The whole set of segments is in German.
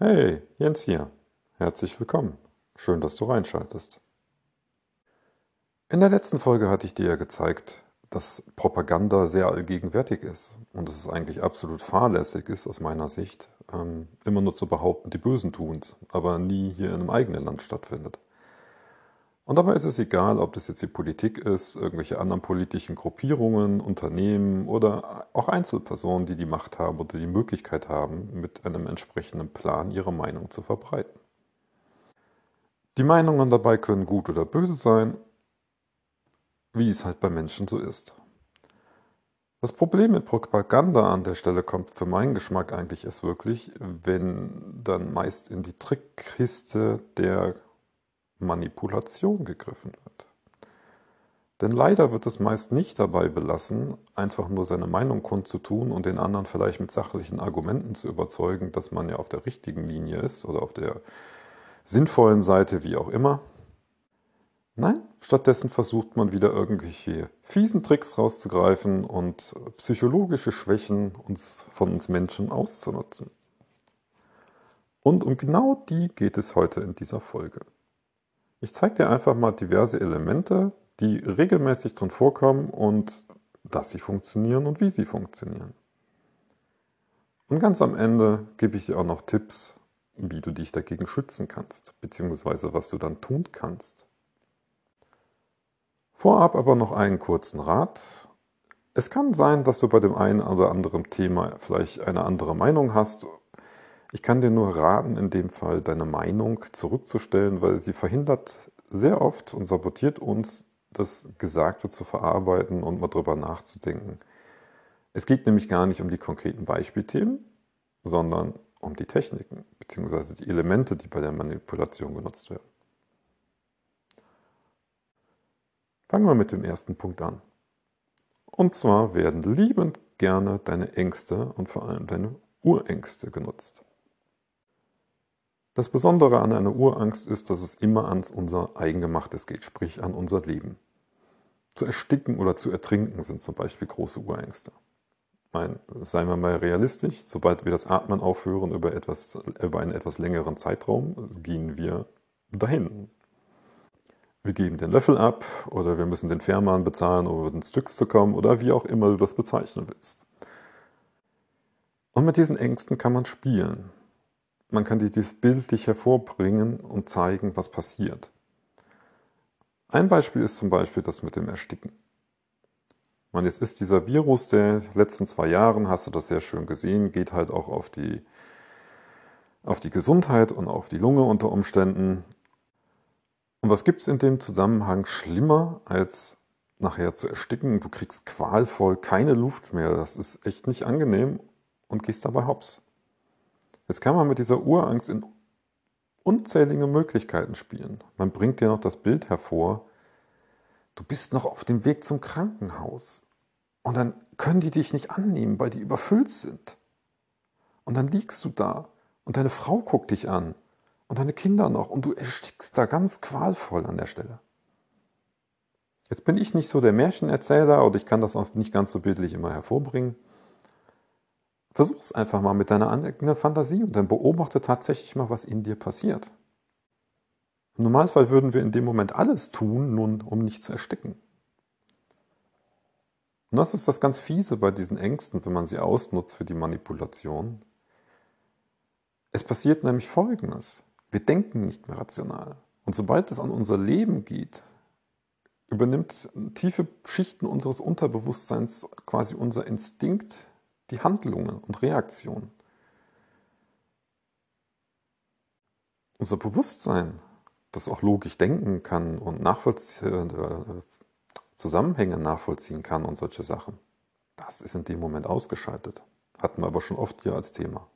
Hey, Jens hier. Herzlich willkommen. Schön, dass du reinschaltest. In der letzten Folge hatte ich dir ja gezeigt, dass Propaganda sehr allgegenwärtig ist und dass es eigentlich absolut fahrlässig ist, aus meiner Sicht, ähm, immer nur zu behaupten, die Bösen tun es, aber nie hier in einem eigenen Land stattfindet. Und dabei ist es egal, ob das jetzt die Politik ist, irgendwelche anderen politischen Gruppierungen, Unternehmen oder auch Einzelpersonen, die die Macht haben oder die Möglichkeit haben, mit einem entsprechenden Plan ihre Meinung zu verbreiten. Die Meinungen dabei können gut oder böse sein, wie es halt bei Menschen so ist. Das Problem mit Propaganda an der Stelle kommt für meinen Geschmack eigentlich erst wirklich, wenn dann meist in die Trickkiste der Manipulation gegriffen wird. Denn leider wird es meist nicht dabei belassen, einfach nur seine Meinung kundzutun und den anderen vielleicht mit sachlichen Argumenten zu überzeugen, dass man ja auf der richtigen Linie ist oder auf der sinnvollen Seite, wie auch immer. Nein, stattdessen versucht man wieder irgendwelche fiesen Tricks rauszugreifen und psychologische Schwächen uns, von uns Menschen auszunutzen. Und um genau die geht es heute in dieser Folge. Ich zeige dir einfach mal diverse Elemente, die regelmäßig drin vorkommen und dass sie funktionieren und wie sie funktionieren. Und ganz am Ende gebe ich dir auch noch Tipps, wie du dich dagegen schützen kannst, beziehungsweise was du dann tun kannst. Vorab aber noch einen kurzen Rat. Es kann sein, dass du bei dem einen oder anderen Thema vielleicht eine andere Meinung hast ich kann dir nur raten, in dem Fall deine Meinung zurückzustellen, weil sie verhindert sehr oft und sabotiert uns, das Gesagte zu verarbeiten und mal drüber nachzudenken. Es geht nämlich gar nicht um die konkreten Beispielthemen, sondern um die Techniken bzw. die Elemente, die bei der Manipulation genutzt werden. Fangen wir mit dem ersten Punkt an. Und zwar werden liebend gerne deine Ängste und vor allem deine Urängste genutzt. Das Besondere an einer Urangst ist, dass es immer an unser Eigengemachtes geht, sprich an unser Leben. Zu ersticken oder zu ertrinken sind zum Beispiel große Urängste. Meine, seien wir mal realistisch, sobald wir das Atmen aufhören über, etwas, über einen etwas längeren Zeitraum, gehen wir dahin. Wir geben den Löffel ab oder wir müssen den Fährmann bezahlen, um ins Stück zu kommen oder wie auch immer du das bezeichnen willst. Und mit diesen Ängsten kann man spielen man kann dieses bildlich hervorbringen und zeigen, was passiert. Ein Beispiel ist zum Beispiel das mit dem Ersticken. Man, jetzt ist dieser Virus der letzten zwei Jahren, hast du das sehr schön gesehen, geht halt auch auf die, auf die Gesundheit und auf die Lunge unter Umständen. Und was gibt es in dem Zusammenhang schlimmer, als nachher zu ersticken? Du kriegst qualvoll keine Luft mehr. Das ist echt nicht angenehm und gehst dabei hops. Jetzt kann man mit dieser Urangst in unzählige Möglichkeiten spielen. Man bringt dir noch das Bild hervor, du bist noch auf dem Weg zum Krankenhaus und dann können die dich nicht annehmen, weil die überfüllt sind. Und dann liegst du da und deine Frau guckt dich an und deine Kinder noch und du erstickst da ganz qualvoll an der Stelle. Jetzt bin ich nicht so der Märchenerzähler oder ich kann das auch nicht ganz so bildlich immer hervorbringen. Versuch es einfach mal mit deiner eigenen Fantasie und dann beobachte tatsächlich mal, was in dir passiert. Im Normalfall würden wir in dem Moment alles tun, nun um nicht zu ersticken. Und das ist das ganz Fiese bei diesen Ängsten, wenn man sie ausnutzt für die Manipulation. Es passiert nämlich Folgendes. Wir denken nicht mehr rational. Und sobald es an unser Leben geht, übernimmt tiefe Schichten unseres Unterbewusstseins quasi unser Instinkt, die Handlungen und Reaktionen. Unser Bewusstsein, das auch logisch denken kann und nachvollziehen, äh, Zusammenhänge nachvollziehen kann und solche Sachen, das ist in dem Moment ausgeschaltet. Hatten wir aber schon oft hier als Thema.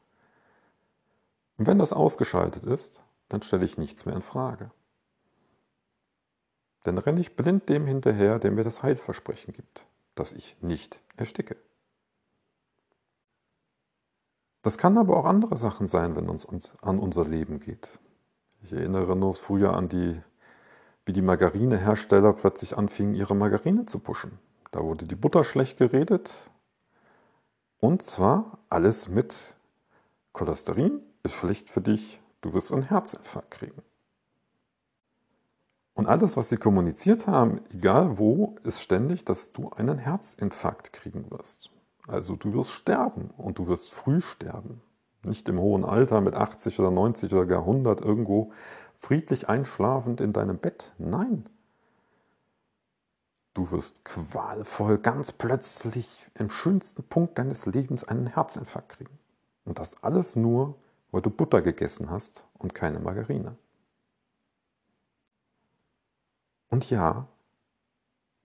Und wenn das ausgeschaltet ist, dann stelle ich nichts mehr in Frage. Dann renne ich blind dem hinterher, der mir das Heilversprechen gibt, dass ich nicht ersticke. Das kann aber auch andere Sachen sein, wenn es uns an unser Leben geht. Ich erinnere nur früher an die, wie die Margarinehersteller plötzlich anfingen, ihre Margarine zu pushen. Da wurde die Butter schlecht geredet. Und zwar alles mit Cholesterin ist schlecht für dich, du wirst einen Herzinfarkt kriegen. Und alles, was sie kommuniziert haben, egal wo, ist ständig, dass du einen Herzinfarkt kriegen wirst. Also du wirst sterben und du wirst früh sterben. Nicht im hohen Alter mit 80 oder 90 oder gar 100 irgendwo friedlich einschlafend in deinem Bett. Nein. Du wirst qualvoll ganz plötzlich im schönsten Punkt deines Lebens einen Herzinfarkt kriegen. Und das alles nur, weil du Butter gegessen hast und keine Margarine. Und ja,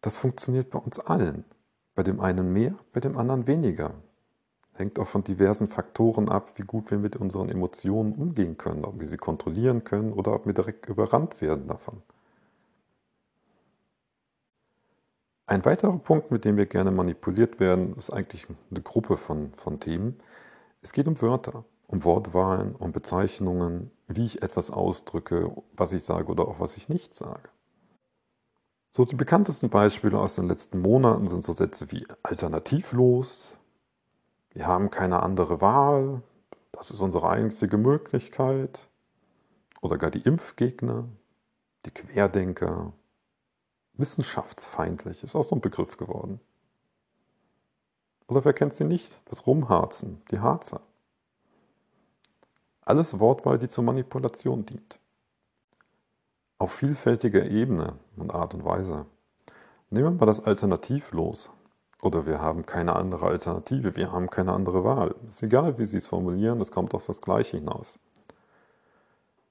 das funktioniert bei uns allen. Bei dem einen mehr, bei dem anderen weniger. Hängt auch von diversen Faktoren ab, wie gut wir mit unseren Emotionen umgehen können, ob wir sie kontrollieren können oder ob wir direkt überrannt werden davon. Ein weiterer Punkt, mit dem wir gerne manipuliert werden, ist eigentlich eine Gruppe von, von Themen. Es geht um Wörter, um Wortwahlen, um Bezeichnungen, wie ich etwas ausdrücke, was ich sage oder auch was ich nicht sage. So die bekanntesten Beispiele aus den letzten Monaten sind so Sätze wie alternativlos, wir haben keine andere Wahl, das ist unsere einzige Möglichkeit, oder gar die Impfgegner, die Querdenker, wissenschaftsfeindlich ist auch so ein Begriff geworden. Oder wer kennt sie nicht? Das Rumharzen, die Harzer. Alles Wortwahl, die zur Manipulation dient auf vielfältiger Ebene und Art und Weise. Nehmen wir das Alternativlos. Oder wir haben keine andere Alternative, wir haben keine andere Wahl. Ist egal, wie Sie es formulieren, es kommt auf das Gleiche hinaus.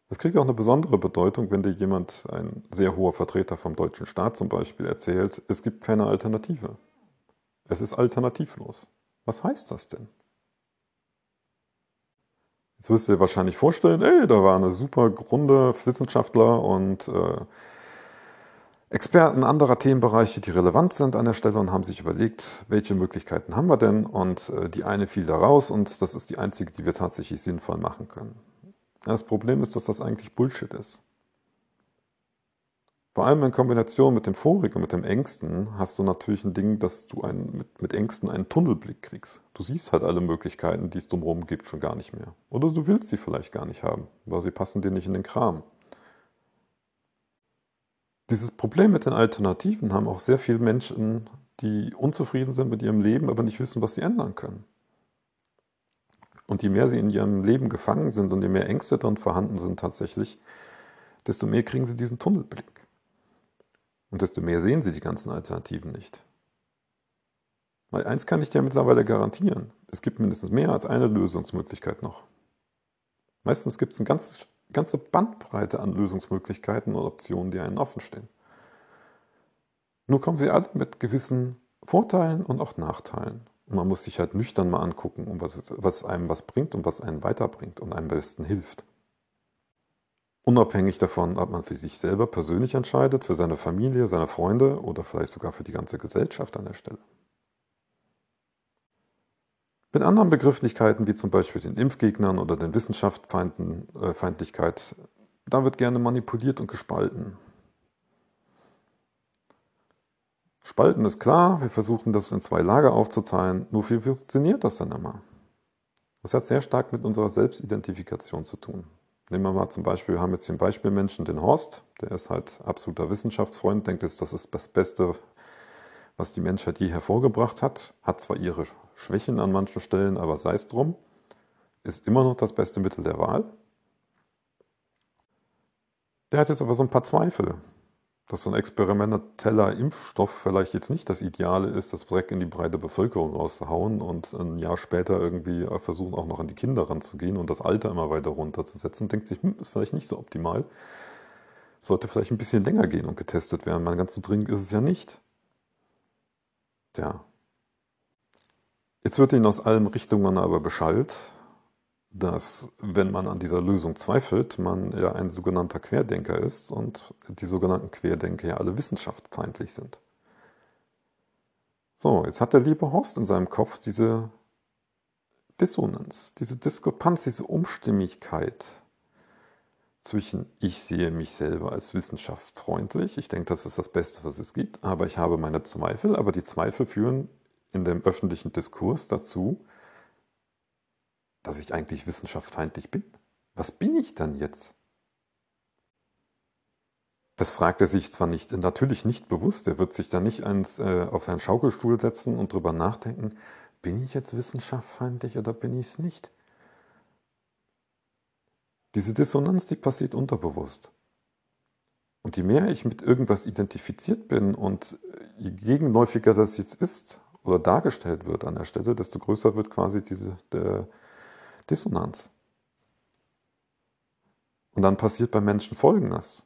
Das kriegt auch eine besondere Bedeutung, wenn dir jemand, ein sehr hoher Vertreter vom deutschen Staat zum Beispiel, erzählt, es gibt keine Alternative. Es ist alternativlos. Was heißt das denn? Jetzt wirst du dir wahrscheinlich vorstellen, ey, da war eine super Runde Wissenschaftler und äh, Experten anderer Themenbereiche, die relevant sind an der Stelle und haben sich überlegt, welche Möglichkeiten haben wir denn? Und äh, die eine fiel da raus und das ist die einzige, die wir tatsächlich sinnvoll machen können. Das Problem ist, dass das eigentlich Bullshit ist. Vor allem in Kombination mit dem Vorigen und mit dem Ängsten hast du natürlich ein Ding, dass du ein, mit, mit Ängsten einen Tunnelblick kriegst. Du siehst halt alle Möglichkeiten, die es drumherum gibt, schon gar nicht mehr. Oder du willst sie vielleicht gar nicht haben, weil sie passen dir nicht in den Kram. Dieses Problem mit den Alternativen haben auch sehr viele Menschen, die unzufrieden sind mit ihrem Leben, aber nicht wissen, was sie ändern können. Und je mehr sie in ihrem Leben gefangen sind und je mehr Ängste drin vorhanden sind tatsächlich, desto mehr kriegen sie diesen Tunnelblick. Und desto mehr sehen sie die ganzen Alternativen nicht. Weil eins kann ich dir mittlerweile garantieren. Es gibt mindestens mehr als eine Lösungsmöglichkeit noch. Meistens gibt es eine ganze, ganze Bandbreite an Lösungsmöglichkeiten und Optionen, die einen offen stehen. Nur kommen sie alle mit gewissen Vorteilen und auch Nachteilen. Und man muss sich halt nüchtern mal angucken, was, was einem was bringt und was einen weiterbringt und einem am besten hilft. Unabhängig davon, ob man für sich selber persönlich entscheidet, für seine Familie, seine Freunde oder vielleicht sogar für die ganze Gesellschaft an der Stelle. Mit anderen Begrifflichkeiten, wie zum Beispiel den Impfgegnern oder den Wissenschaftsfeindlichkeit, da wird gerne manipuliert und gespalten. Spalten ist klar, wir versuchen das in zwei Lager aufzuteilen, nur wie funktioniert das dann immer? Das hat sehr stark mit unserer Selbstidentifikation zu tun. Nehmen wir mal zum Beispiel, wir haben jetzt den Beispielmenschen, den Horst, der ist halt absoluter Wissenschaftsfreund, denkt jetzt, das ist das Beste, was die Menschheit je hervorgebracht hat, hat zwar ihre Schwächen an manchen Stellen, aber sei es drum, ist immer noch das beste Mittel der Wahl. Der hat jetzt aber so ein paar Zweifel dass so ein experimenteller Impfstoff vielleicht jetzt nicht das Ideale ist, das direkt in die breite Bevölkerung rauszuhauen und ein Jahr später irgendwie versuchen auch noch an die Kinder ranzugehen und das Alter immer weiter runterzusetzen, denkt sich, hm, ist vielleicht nicht so optimal. Sollte vielleicht ein bisschen länger gehen und getestet werden. Man ganz so dringend ist es ja nicht. Tja. Jetzt wird ihnen aus allen Richtungen aber Bescheid, dass wenn man an dieser Lösung zweifelt, man ja ein sogenannter Querdenker ist und die sogenannten Querdenker ja alle wissenschaftsfeindlich sind. So, jetzt hat der liebe Horst in seinem Kopf diese Dissonanz, diese Diskrepanz, diese Umstimmigkeit zwischen ich sehe mich selber als wissenschaftsfreundlich, ich denke, das ist das Beste, was es gibt, aber ich habe meine Zweifel, aber die Zweifel führen in dem öffentlichen Diskurs dazu, dass ich eigentlich wissenschaftsfeindlich bin. Was bin ich dann jetzt? Das fragt er sich zwar nicht, natürlich nicht bewusst, er wird sich da nicht eins, äh, auf seinen Schaukelstuhl setzen und drüber nachdenken, bin ich jetzt wissenschaftsfeindlich oder bin ich es nicht? Diese Dissonanz, die passiert unterbewusst. Und je mehr ich mit irgendwas identifiziert bin und je gegenläufiger das jetzt ist oder dargestellt wird an der Stelle, desto größer wird quasi diese der Dissonanz. Und dann passiert beim Menschen Folgendes.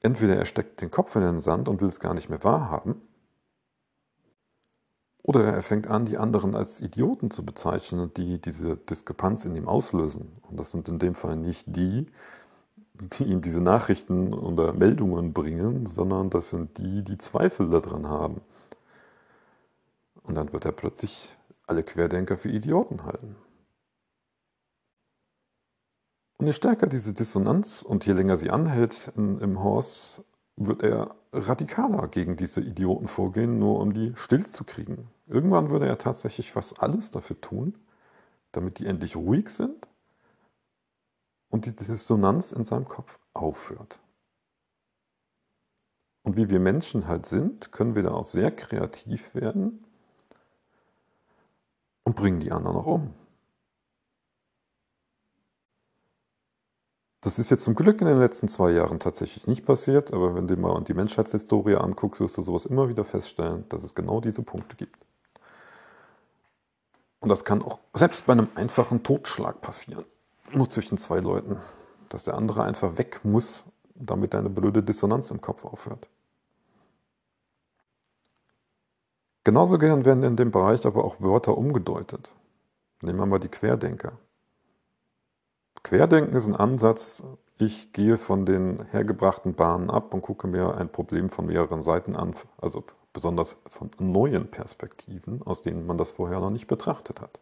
Entweder er steckt den Kopf in den Sand und will es gar nicht mehr wahrhaben, oder er fängt an, die anderen als Idioten zu bezeichnen, die diese Diskrepanz in ihm auslösen. Und das sind in dem Fall nicht die, die ihm diese Nachrichten oder Meldungen bringen, sondern das sind die, die Zweifel daran haben. Und dann wird er plötzlich alle Querdenker für Idioten halten. Und je stärker diese Dissonanz und je länger sie anhält in, im Horst, wird er radikaler gegen diese Idioten vorgehen, nur um die still zu kriegen. Irgendwann würde er tatsächlich fast alles dafür tun, damit die endlich ruhig sind und die Dissonanz in seinem Kopf aufhört. Und wie wir Menschen halt sind, können wir da auch sehr kreativ werden und bringen die anderen auch um. Das ist jetzt zum Glück in den letzten zwei Jahren tatsächlich nicht passiert, aber wenn du mal die Menschheitshistorie anguckst, wirst du sowas immer wieder feststellen, dass es genau diese Punkte gibt. Und das kann auch selbst bei einem einfachen Totschlag passieren. Nur zwischen zwei Leuten. Dass der andere einfach weg muss, damit eine blöde Dissonanz im Kopf aufhört. Genauso gern werden in dem Bereich aber auch Wörter umgedeutet. Nehmen wir mal die Querdenker. Querdenken ist ein Ansatz, ich gehe von den hergebrachten Bahnen ab und gucke mir ein Problem von mehreren Seiten an, also besonders von neuen Perspektiven, aus denen man das vorher noch nicht betrachtet hat.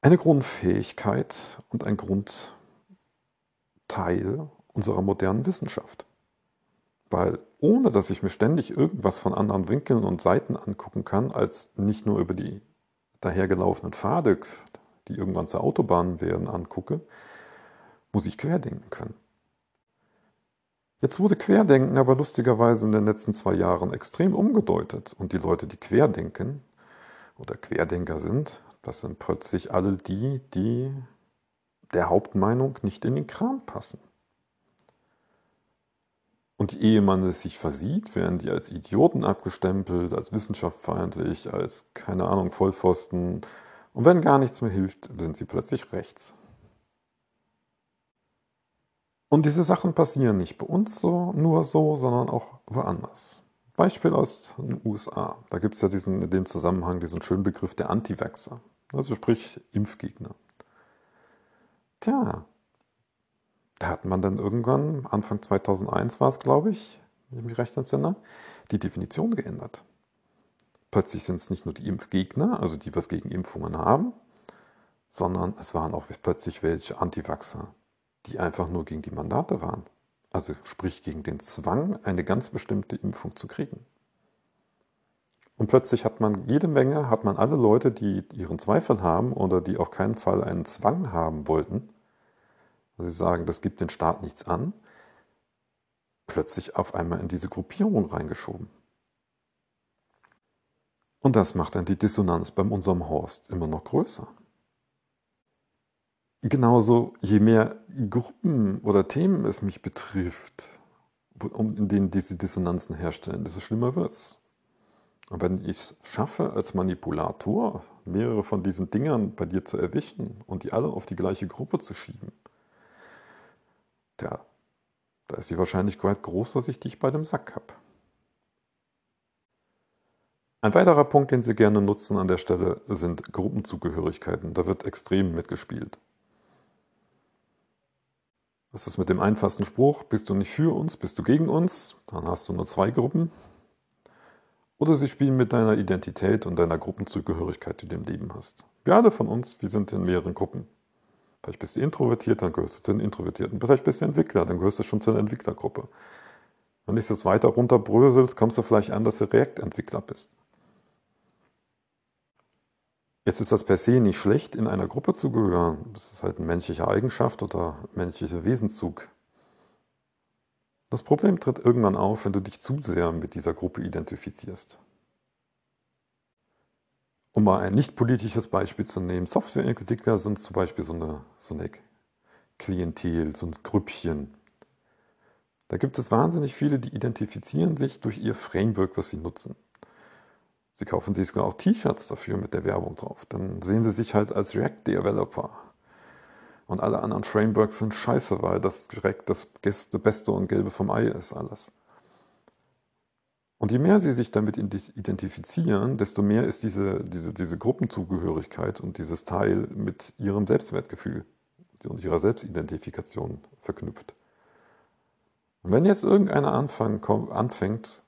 Eine Grundfähigkeit und ein Grundteil unserer modernen Wissenschaft. Weil ohne dass ich mir ständig irgendwas von anderen Winkeln und Seiten angucken kann, als nicht nur über die dahergelaufenen Pfade die irgendwann zur Autobahn werden, angucke, muss ich querdenken können. Jetzt wurde Querdenken aber lustigerweise in den letzten zwei Jahren extrem umgedeutet und die Leute, die querdenken oder Querdenker sind, das sind plötzlich alle die, die der Hauptmeinung nicht in den Kram passen. Und ehe man es sich versieht, werden die als Idioten abgestempelt, als wissenschaftsfeindlich, als, keine Ahnung, Vollpfosten, und wenn gar nichts mehr hilft, sind sie plötzlich rechts. Und diese Sachen passieren nicht bei uns so, nur so, sondern auch woanders. Beispiel aus den USA. Da gibt es ja diesen, in dem Zusammenhang diesen schönen Begriff der Anti-Vaxxer, also sprich Impfgegner. Tja, da hat man dann irgendwann, Anfang 2001 war es, glaube ich, wenn ich mich recht entsinne, die Definition geändert. Plötzlich sind es nicht nur die Impfgegner, also die was gegen Impfungen haben, sondern es waren auch plötzlich welche Antivaxer, die einfach nur gegen die Mandate waren. Also sprich gegen den Zwang, eine ganz bestimmte Impfung zu kriegen. Und plötzlich hat man jede Menge, hat man alle Leute, die ihren Zweifel haben oder die auf keinen Fall einen Zwang haben wollten, also sie sagen, das gibt den Staat nichts an, plötzlich auf einmal in diese Gruppierung reingeschoben. Und das macht dann die Dissonanz bei unserem Horst immer noch größer. Genauso, je mehr Gruppen oder Themen es mich betrifft, in denen diese Dissonanzen herstellen, desto schlimmer wird es. Und wenn ich es schaffe, als Manipulator mehrere von diesen Dingern bei dir zu erwischen und die alle auf die gleiche Gruppe zu schieben, ja, da ist die Wahrscheinlichkeit groß, dass ich dich bei dem Sack habe. Ein weiterer Punkt, den Sie gerne nutzen an der Stelle, sind Gruppenzugehörigkeiten. Da wird extrem mitgespielt. Das ist mit dem einfachsten Spruch, bist du nicht für uns, bist du gegen uns, dann hast du nur zwei Gruppen. Oder sie spielen mit deiner Identität und deiner Gruppenzugehörigkeit, die du im Leben hast. Wir alle von uns, wir sind in mehreren Gruppen. Vielleicht bist du introvertiert, dann gehörst du zu den Introvertierten. Vielleicht bist du Entwickler, dann gehörst du schon zu der Entwicklergruppe. Wenn du das weiter runterbröselst, kommst du vielleicht an, dass du React-Entwickler bist. Jetzt ist das per se nicht schlecht, in einer Gruppe zu gehören. Das ist halt eine menschliche Eigenschaft oder menschlicher Wesenszug. Das Problem tritt irgendwann auf, wenn du dich zu sehr mit dieser Gruppe identifizierst. Um mal ein nicht politisches Beispiel zu nehmen, Softwareentwickler sind zum Beispiel so eine, so eine Klientel, so ein Grüppchen. Da gibt es wahnsinnig viele, die identifizieren sich durch ihr Framework, was sie nutzen. Sie kaufen sich sogar auch T-Shirts dafür mit der Werbung drauf. Dann sehen sie sich halt als React-Developer. Und alle anderen Frameworks sind scheiße, weil das direkt das Beste und Gelbe vom Ei ist alles. Und je mehr sie sich damit identifizieren, desto mehr ist diese, diese, diese Gruppenzugehörigkeit und dieses Teil mit ihrem Selbstwertgefühl und ihrer Selbstidentifikation verknüpft. Und wenn jetzt irgendeiner anfängt,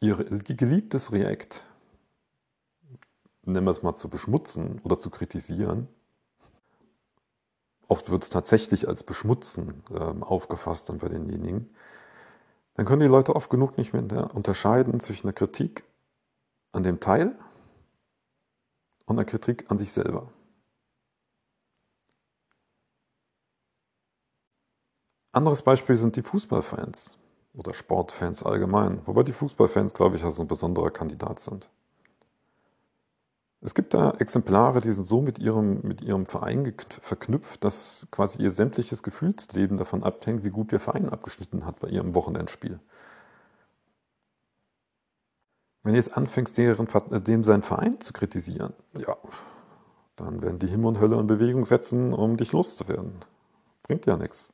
ihr geliebtes React, nennen wir es mal zu beschmutzen oder zu kritisieren, oft wird es tatsächlich als Beschmutzen äh, aufgefasst dann bei denjenigen, dann können die Leute oft genug nicht mehr unterscheiden zwischen einer Kritik an dem Teil und einer Kritik an sich selber. Anderes Beispiel sind die Fußballfans oder Sportfans allgemein, wobei die Fußballfans, glaube ich, also ein besonderer Kandidat sind. Es gibt da Exemplare, die sind so mit ihrem, mit ihrem Verein verknüpft, dass quasi ihr sämtliches Gefühlsleben davon abhängt, wie gut der Verein abgeschnitten hat bei ihrem Wochenendspiel. Wenn du jetzt anfängst, deren, dem seinen Verein zu kritisieren, ja, dann werden die Himmel und Hölle in Bewegung setzen, um dich loszuwerden. Bringt ja nichts.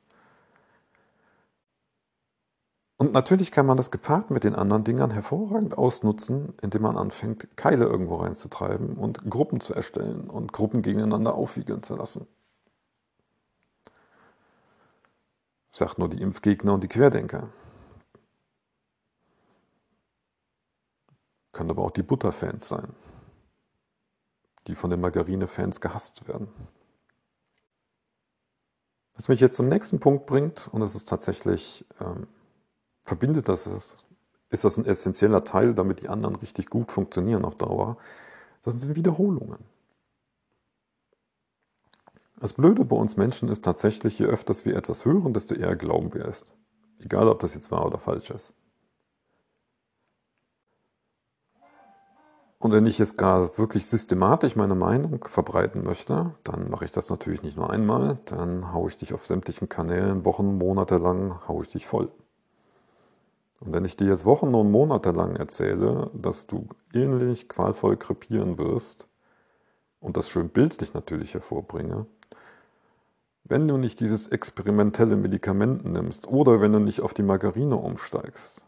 Und natürlich kann man das gepaart mit den anderen Dingern hervorragend ausnutzen, indem man anfängt, Keile irgendwo reinzutreiben und Gruppen zu erstellen und Gruppen gegeneinander aufwiegeln zu lassen. Sagt nur die Impfgegner und die Querdenker. Können aber auch die Butterfans sein, die von den Margarine-Fans gehasst werden. Was mich jetzt zum nächsten Punkt bringt, und es ist tatsächlich ähm, verbindet das, ist das ein essentieller Teil, damit die anderen richtig gut funktionieren auf Dauer. Das sind Wiederholungen. Das Blöde bei uns Menschen ist tatsächlich, je öfters wir etwas hören, desto eher glauben wir es. Egal, ob das jetzt wahr oder falsch ist. Und wenn ich jetzt gar wirklich systematisch meine Meinung verbreiten möchte, dann mache ich das natürlich nicht nur einmal, dann haue ich dich auf sämtlichen Kanälen Wochen, Monate lang, haue ich dich voll. Und wenn ich dir jetzt Wochen und Monate lang erzähle, dass du ähnlich qualvoll krepieren wirst und das schön bildlich natürlich hervorbringe, wenn du nicht dieses experimentelle Medikament nimmst oder wenn du nicht auf die Margarine umsteigst,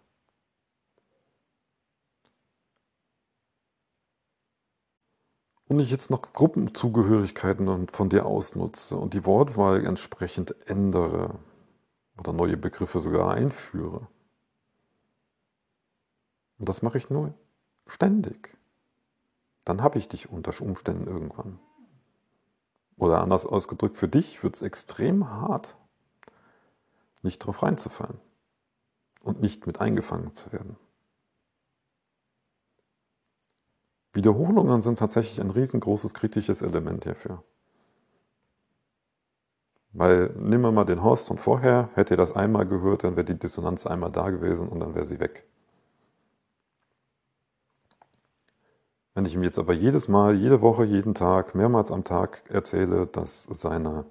und ich jetzt noch Gruppenzugehörigkeiten von dir ausnutze und die Wortwahl entsprechend ändere oder neue Begriffe sogar einführe, und das mache ich nur ständig. Dann habe ich dich unter Umständen irgendwann. Oder anders ausgedrückt, für dich wird es extrem hart, nicht drauf reinzufallen und nicht mit eingefangen zu werden. Wiederholungen sind tatsächlich ein riesengroßes kritisches Element hierfür. Weil wir mal den Horst von vorher, hätte er das einmal gehört, dann wäre die Dissonanz einmal da gewesen und dann wäre sie weg. Wenn ich ihm jetzt aber jedes Mal, jede Woche, jeden Tag, mehrmals am Tag erzähle, dass seine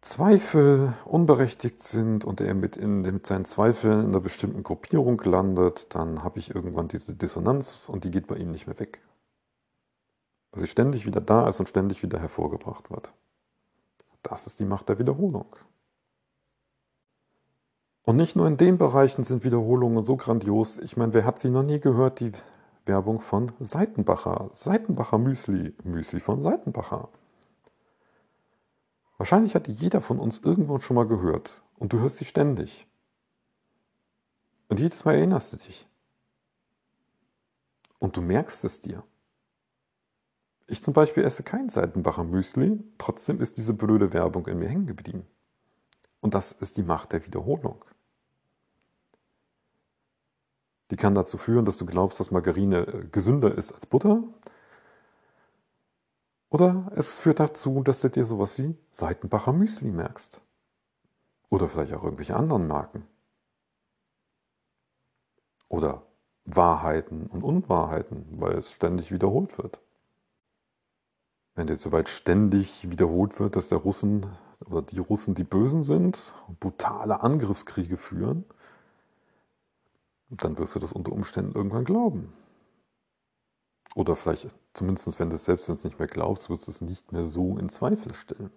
Zweifel unberechtigt sind und er mit, in, mit seinen Zweifeln in einer bestimmten Gruppierung landet, dann habe ich irgendwann diese Dissonanz und die geht bei ihm nicht mehr weg. Weil sie ständig wieder da ist und ständig wieder hervorgebracht wird. Das ist die Macht der Wiederholung. Und nicht nur in den Bereichen sind Wiederholungen so grandios. Ich meine, wer hat sie noch nie gehört, die Werbung von Seitenbacher. Seitenbacher Müsli. Müsli von Seitenbacher. Wahrscheinlich hat jeder von uns irgendwo schon mal gehört und du hörst sie ständig. Und jedes Mal erinnerst du dich. Und du merkst es dir. Ich zum Beispiel esse kein Seitenbacher Müsli, trotzdem ist diese blöde Werbung in mir hängen geblieben. Und das ist die Macht der Wiederholung. Die kann dazu führen, dass du glaubst, dass Margarine äh, gesünder ist als Butter. Oder es führt dazu, dass du dir sowas wie Seitenbacher Müsli merkst. Oder vielleicht auch irgendwelche anderen Marken. Oder Wahrheiten und Unwahrheiten, weil es ständig wiederholt wird. Wenn jetzt soweit ständig wiederholt wird, dass der Russen oder die Russen die Bösen sind, brutale Angriffskriege führen, dann wirst du das unter Umständen irgendwann glauben. Oder vielleicht, zumindest wenn du es selbst wenn nicht mehr glaubst, wirst du es nicht mehr so in Zweifel stellen.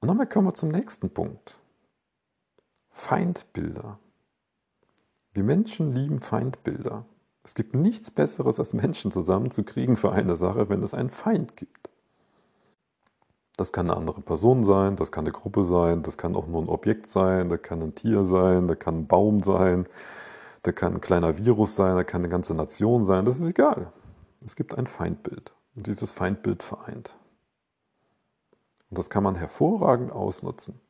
Und damit kommen wir zum nächsten Punkt. Feindbilder. Wir Menschen lieben Feindbilder. Es gibt nichts Besseres, als Menschen zusammenzukriegen für eine Sache, wenn es einen Feind gibt. Das kann eine andere Person sein, das kann eine Gruppe sein, das kann auch nur ein Objekt sein, das kann ein Tier sein, das kann ein Baum sein, da kann ein kleiner Virus sein, da kann eine ganze Nation sein, das ist egal. Es gibt ein Feindbild und dieses Feindbild vereint. Und das kann man hervorragend ausnutzen.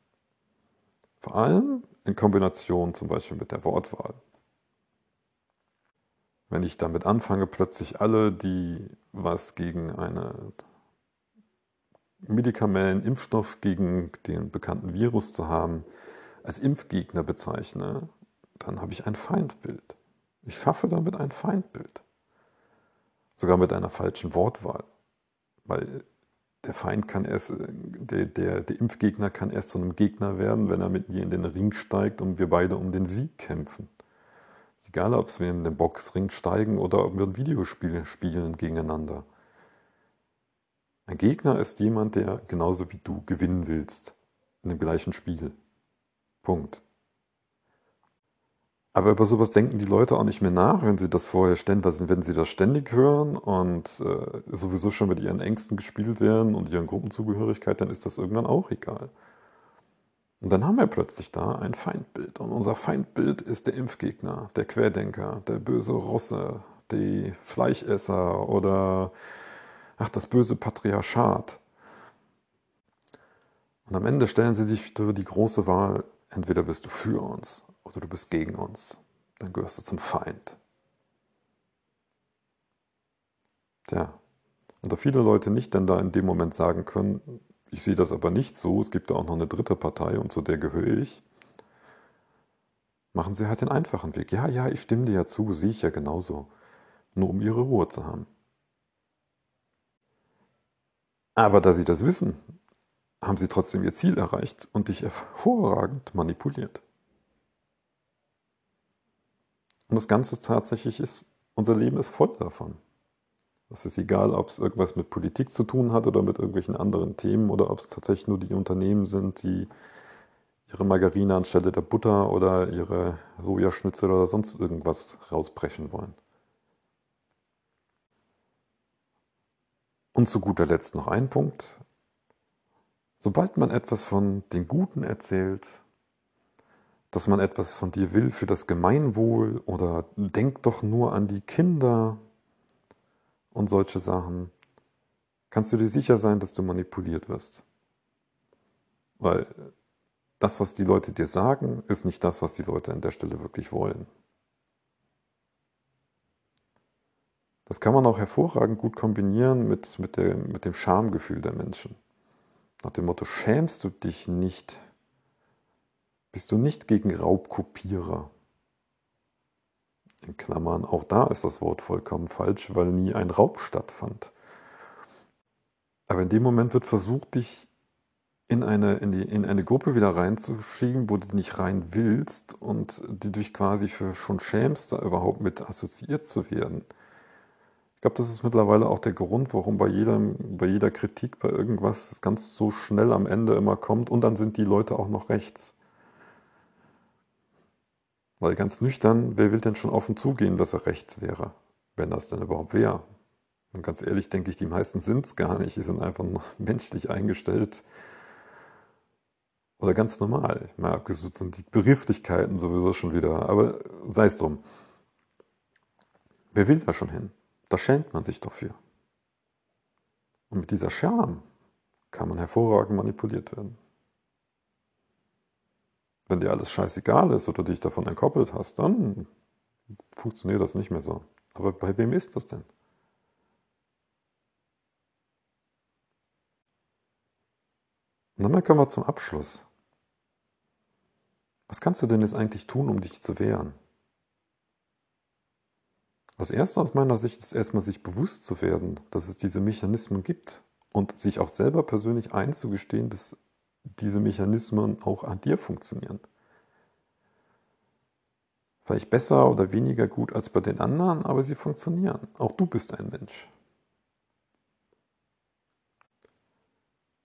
Vor allem in Kombination zum Beispiel mit der Wortwahl. Wenn ich damit anfange, plötzlich alle, die was gegen einen medikamellen Impfstoff gegen den bekannten Virus zu haben, als Impfgegner bezeichne, dann habe ich ein Feindbild. Ich schaffe damit ein Feindbild. Sogar mit einer falschen Wortwahl. Weil der Feind kann erst, der, der, der Impfgegner kann erst zu einem Gegner werden, wenn er mit mir in den Ring steigt und wir beide um den Sieg kämpfen. Ist egal, ob wir in den Boxring steigen oder ob wir ein Videospiel spielen gegeneinander. Ein Gegner ist jemand, der genauso wie du gewinnen willst. In dem gleichen Spiel. Punkt. Aber über sowas denken die Leute auch nicht mehr nach, wenn sie das vorher ständig, wenn sie das ständig hören und äh, sowieso schon mit ihren Ängsten gespielt werden und ihren Gruppenzugehörigkeit, dann ist das irgendwann auch egal. Und dann haben wir plötzlich da ein Feindbild. Und unser Feindbild ist der Impfgegner, der Querdenker, der böse Russe, die Fleischesser oder ach, das böse Patriarchat. Und am Ende stellen sie sich für die große Wahl, entweder bist du für uns oder du bist gegen uns, dann gehörst du zum Feind. Tja, und da viele Leute nicht dann da in dem Moment sagen können, ich sehe das aber nicht so, es gibt da auch noch eine dritte Partei und zu der gehöre ich, machen sie halt den einfachen Weg. Ja, ja, ich stimme dir ja zu, sehe ich ja genauso, nur um ihre Ruhe zu haben. Aber da sie das wissen, haben sie trotzdem ihr Ziel erreicht und dich hervorragend manipuliert. Und das Ganze tatsächlich ist, unser Leben ist voll davon. Es ist egal, ob es irgendwas mit Politik zu tun hat oder mit irgendwelchen anderen Themen oder ob es tatsächlich nur die Unternehmen sind, die ihre Margarine anstelle der Butter oder ihre Sojaschnitzel oder sonst irgendwas rausbrechen wollen. Und zu guter Letzt noch ein Punkt. Sobald man etwas von den Guten erzählt, dass man etwas von dir will für das Gemeinwohl oder denk doch nur an die Kinder und solche Sachen, kannst du dir sicher sein, dass du manipuliert wirst. Weil das, was die Leute dir sagen, ist nicht das, was die Leute an der Stelle wirklich wollen. Das kann man auch hervorragend gut kombinieren mit, mit, der, mit dem Schamgefühl der Menschen. Nach dem Motto, schämst du dich nicht bist du nicht gegen Raubkopierer. In Klammern, auch da ist das Wort vollkommen falsch, weil nie ein Raub stattfand. Aber in dem Moment wird versucht, dich in eine, in, die, in eine Gruppe wieder reinzuschieben, wo du nicht rein willst und die dich quasi für schon schämst, da überhaupt mit assoziiert zu werden. Ich glaube, das ist mittlerweile auch der Grund, warum bei, jedem, bei jeder Kritik, bei irgendwas es ganz so schnell am Ende immer kommt und dann sind die Leute auch noch rechts. Weil ganz nüchtern, wer will denn schon offen zugeben, dass er rechts wäre, wenn das denn überhaupt wäre? Und ganz ehrlich denke ich, die meisten sind es gar nicht. Die sind einfach nur menschlich eingestellt. Oder ganz normal. Mal abgesucht sind die Begrifflichkeiten sowieso schon wieder. Aber sei es drum. Wer will da schon hin? Da schämt man sich doch für. Und mit dieser Scham kann man hervorragend manipuliert werden. Wenn dir alles scheißegal ist oder dich davon entkoppelt hast, dann funktioniert das nicht mehr so. Aber bei wem ist das denn? Und dann kommen wir zum Abschluss. Was kannst du denn jetzt eigentlich tun, um dich zu wehren? Das Erste aus meiner Sicht ist erstmal sich bewusst zu werden, dass es diese Mechanismen gibt und sich auch selber persönlich einzugestehen, dass diese Mechanismen auch an dir funktionieren. Vielleicht besser oder weniger gut als bei den anderen, aber sie funktionieren. Auch du bist ein Mensch.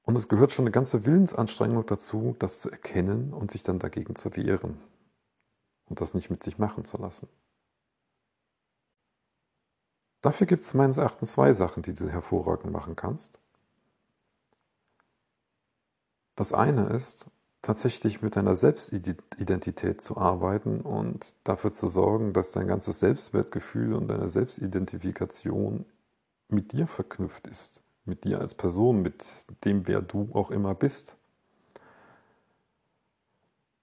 Und es gehört schon eine ganze Willensanstrengung dazu, das zu erkennen und sich dann dagegen zu wehren und das nicht mit sich machen zu lassen. Dafür gibt es meines Erachtens zwei Sachen, die du hervorragend machen kannst. Das eine ist, tatsächlich mit deiner Selbstidentität zu arbeiten und dafür zu sorgen, dass dein ganzes Selbstwertgefühl und deine Selbstidentifikation mit dir verknüpft ist, mit dir als Person, mit dem, wer du auch immer bist.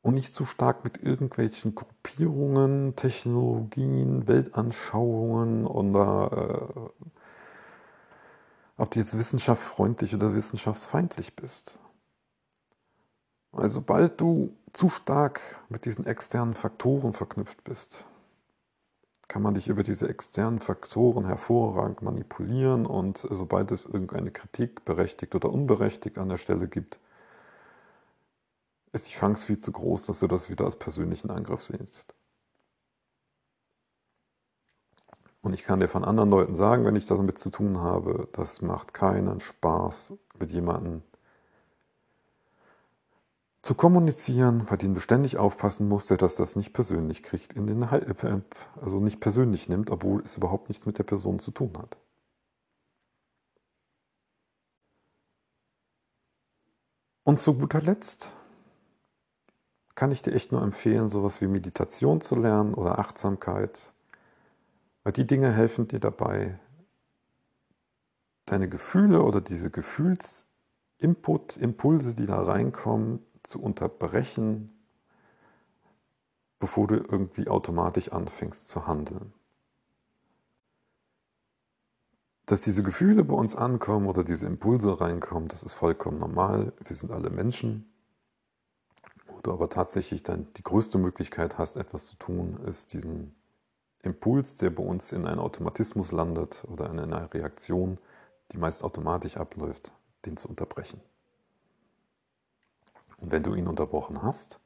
Und nicht zu stark mit irgendwelchen Gruppierungen, Technologien, Weltanschauungen oder äh, ob du jetzt wissenschaftsfreundlich oder wissenschaftsfeindlich bist. Weil sobald du zu stark mit diesen externen Faktoren verknüpft bist, kann man dich über diese externen Faktoren hervorragend manipulieren und sobald es irgendeine Kritik, berechtigt oder unberechtigt an der Stelle gibt, ist die Chance viel zu groß, dass du das wieder als persönlichen Angriff siehst. Und ich kann dir von anderen Leuten sagen, wenn ich damit zu tun habe, das macht keinen Spaß, mit jemandem zu kommunizieren, bei dem du ständig aufpassen musst, der das das nicht persönlich kriegt, in den, äh, also nicht persönlich nimmt, obwohl es überhaupt nichts mit der Person zu tun hat. Und zu guter Letzt kann ich dir echt nur empfehlen, sowas wie Meditation zu lernen oder Achtsamkeit, weil die Dinge helfen dir dabei, deine Gefühle oder diese Gefühlsinput, Impulse, die da reinkommen, zu unterbrechen, bevor du irgendwie automatisch anfängst zu handeln. Dass diese Gefühle bei uns ankommen oder diese Impulse reinkommen, das ist vollkommen normal. Wir sind alle Menschen. Du aber tatsächlich dann die größte Möglichkeit hast, etwas zu tun, ist diesen Impuls, der bei uns in einen Automatismus landet oder in einer Reaktion, die meist automatisch abläuft, den zu unterbrechen. Und wenn du ihn unterbrochen hast,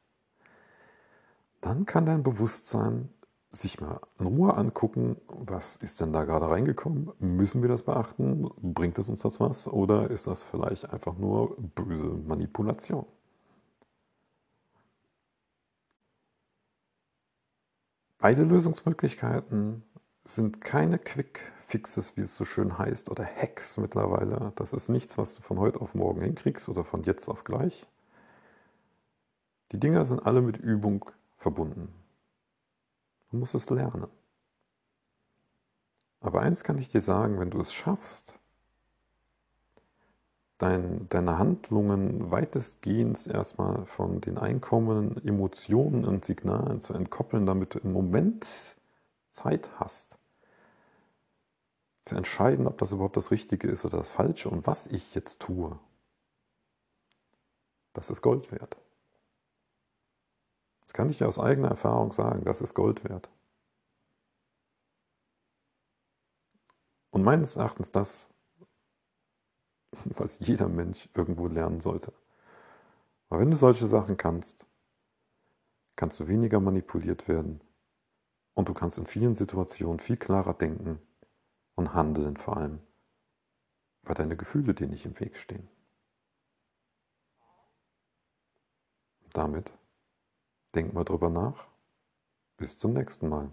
dann kann dein Bewusstsein sich mal in Ruhe angucken, was ist denn da gerade reingekommen? Müssen wir das beachten? Bringt es uns das was? Oder ist das vielleicht einfach nur böse Manipulation? Beide Lösungsmöglichkeiten sind keine Quick Fixes, wie es so schön heißt, oder Hacks mittlerweile. Das ist nichts, was du von heute auf morgen hinkriegst oder von jetzt auf gleich. Die Dinger sind alle mit Übung verbunden. Du musst es lernen. Aber eins kann ich dir sagen, wenn du es schaffst, dein, deine Handlungen weitestgehend erstmal von den einkommenden Emotionen und Signalen zu entkoppeln, damit du im Moment Zeit hast, zu entscheiden, ob das überhaupt das Richtige ist oder das Falsche und was ich jetzt tue, das ist Gold wert. Das kann ich dir aus eigener Erfahrung sagen, das ist Gold wert. Und meines Erachtens das, was jeder Mensch irgendwo lernen sollte. Aber wenn du solche Sachen kannst, kannst du weniger manipuliert werden und du kannst in vielen Situationen viel klarer denken und handeln vor allem, weil deine Gefühle dir nicht im Weg stehen. Damit Denk mal drüber nach. Bis zum nächsten Mal.